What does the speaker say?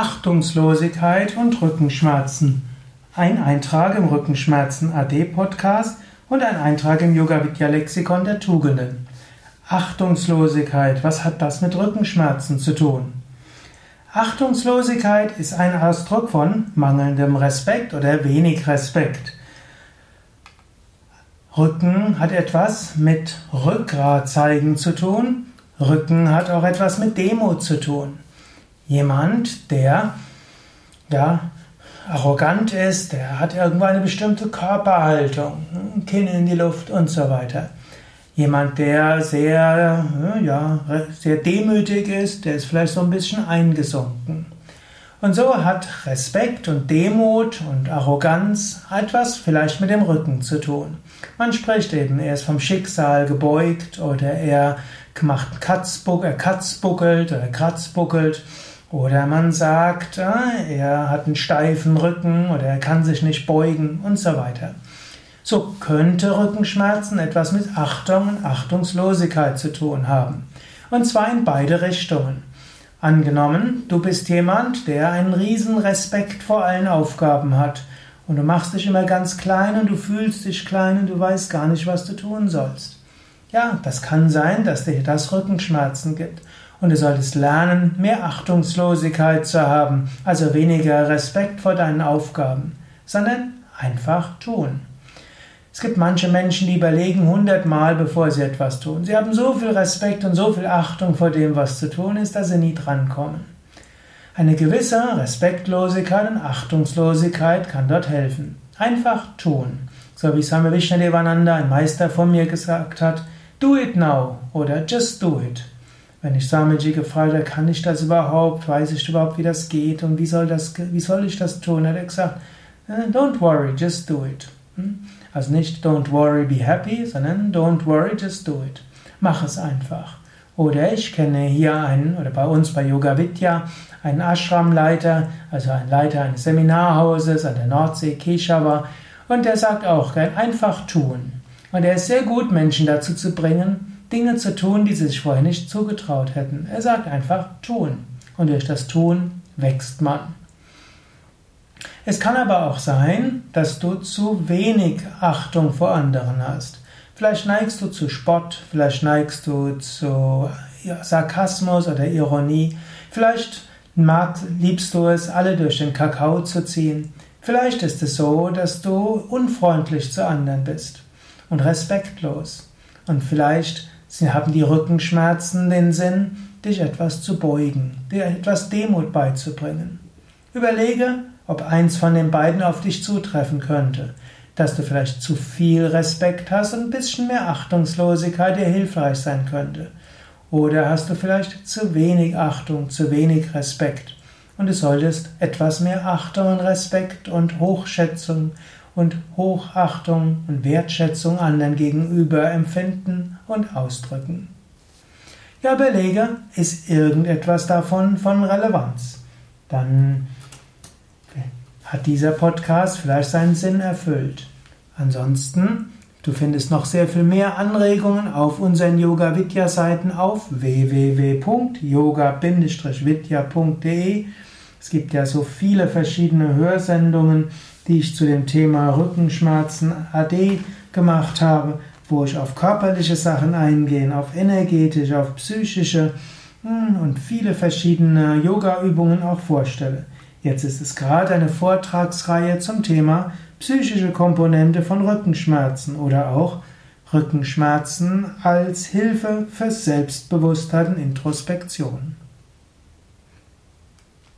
Achtungslosigkeit und Rückenschmerzen. Ein Eintrag im Rückenschmerzen AD Podcast und ein Eintrag im Yoga Vidya Lexikon der Tugenden. Achtungslosigkeit, was hat das mit Rückenschmerzen zu tun? Achtungslosigkeit ist ein Ausdruck von mangelndem Respekt oder wenig Respekt. Rücken hat etwas mit Rückgrat zeigen zu tun. Rücken hat auch etwas mit Demut zu tun. Jemand, der ja arrogant ist, der hat irgendwo eine bestimmte Körperhaltung, Kinn in die Luft und so weiter. Jemand, der sehr, ja, sehr demütig ist, der ist vielleicht so ein bisschen eingesunken. Und so hat Respekt und Demut und Arroganz etwas vielleicht mit dem Rücken zu tun. Man spricht eben, er ist vom Schicksal gebeugt oder er macht Katzbuck, er katzbuckelt oder kratzbuckelt oder man sagt, ah, er hat einen steifen Rücken oder er kann sich nicht beugen und so weiter. So könnte Rückenschmerzen etwas mit Achtung und Achtungslosigkeit zu tun haben. Und zwar in beide Richtungen. Angenommen, du bist jemand, der einen riesen Respekt vor allen Aufgaben hat und du machst dich immer ganz klein und du fühlst dich klein und du weißt gar nicht, was du tun sollst. Ja, das kann sein, dass dir das Rückenschmerzen gibt. Und du solltest lernen, mehr Achtungslosigkeit zu haben, also weniger Respekt vor deinen Aufgaben, sondern einfach tun. Es gibt manche Menschen, die überlegen hundertmal, bevor sie etwas tun. Sie haben so viel Respekt und so viel Achtung vor dem, was zu tun ist, dass sie nie drankommen. Eine gewisse Respektlosigkeit und Achtungslosigkeit kann dort helfen. Einfach tun. So wie Swami Vishnadevananda, ein Meister von mir, gesagt hat, do it now oder just do it. Wenn ich Swamiji gefragt habe, kann ich das überhaupt? Weiß ich überhaupt, wie das geht? Und wie soll, das, wie soll ich das tun? Hat er gesagt, äh, don't worry, just do it. Hm? Also nicht don't worry, be happy, sondern don't worry, just do it. Mach es einfach. Oder ich kenne hier einen, oder bei uns bei Yoga Vidya, einen Ashram-Leiter, also ein Leiter eines Seminarhauses an der Nordsee, Keshawa, und der sagt auch, einfach tun. Und er ist sehr gut, Menschen dazu zu bringen, Dinge zu tun, die sie sich vorher nicht zugetraut hätten. Er sagt einfach tun. Und durch das Tun wächst man. Es kann aber auch sein, dass du zu wenig Achtung vor anderen hast. Vielleicht neigst du zu Spott, vielleicht neigst du zu Sarkasmus oder Ironie, vielleicht mag, liebst du es, alle durch den Kakao zu ziehen. Vielleicht ist es so, dass du unfreundlich zu anderen bist und respektlos. Und vielleicht Sie haben die Rückenschmerzen den Sinn, dich etwas zu beugen, dir etwas Demut beizubringen. Überlege, ob eins von den beiden auf dich zutreffen könnte, dass du vielleicht zu viel Respekt hast und ein bisschen mehr Achtungslosigkeit dir hilfreich sein könnte. Oder hast du vielleicht zu wenig Achtung, zu wenig Respekt und du solltest etwas mehr Achtung und Respekt und Hochschätzung und Hochachtung und Wertschätzung anderen gegenüber empfinden und ausdrücken. Ja, überlege, ist irgendetwas davon von Relevanz? Dann hat dieser Podcast vielleicht seinen Sinn erfüllt. Ansonsten, du findest noch sehr viel mehr Anregungen auf unseren Yoga Vidya Seiten auf www.yoga-vidya.de. Es gibt ja so viele verschiedene Hörsendungen die ich zu dem Thema Rückenschmerzen AD gemacht habe, wo ich auf körperliche Sachen eingehe, auf energetische, auf psychische hm, und viele verschiedene Yoga-Übungen auch vorstelle. Jetzt ist es gerade eine Vortragsreihe zum Thema psychische Komponente von Rückenschmerzen oder auch Rückenschmerzen als Hilfe für Selbstbewusstheit und Introspektion.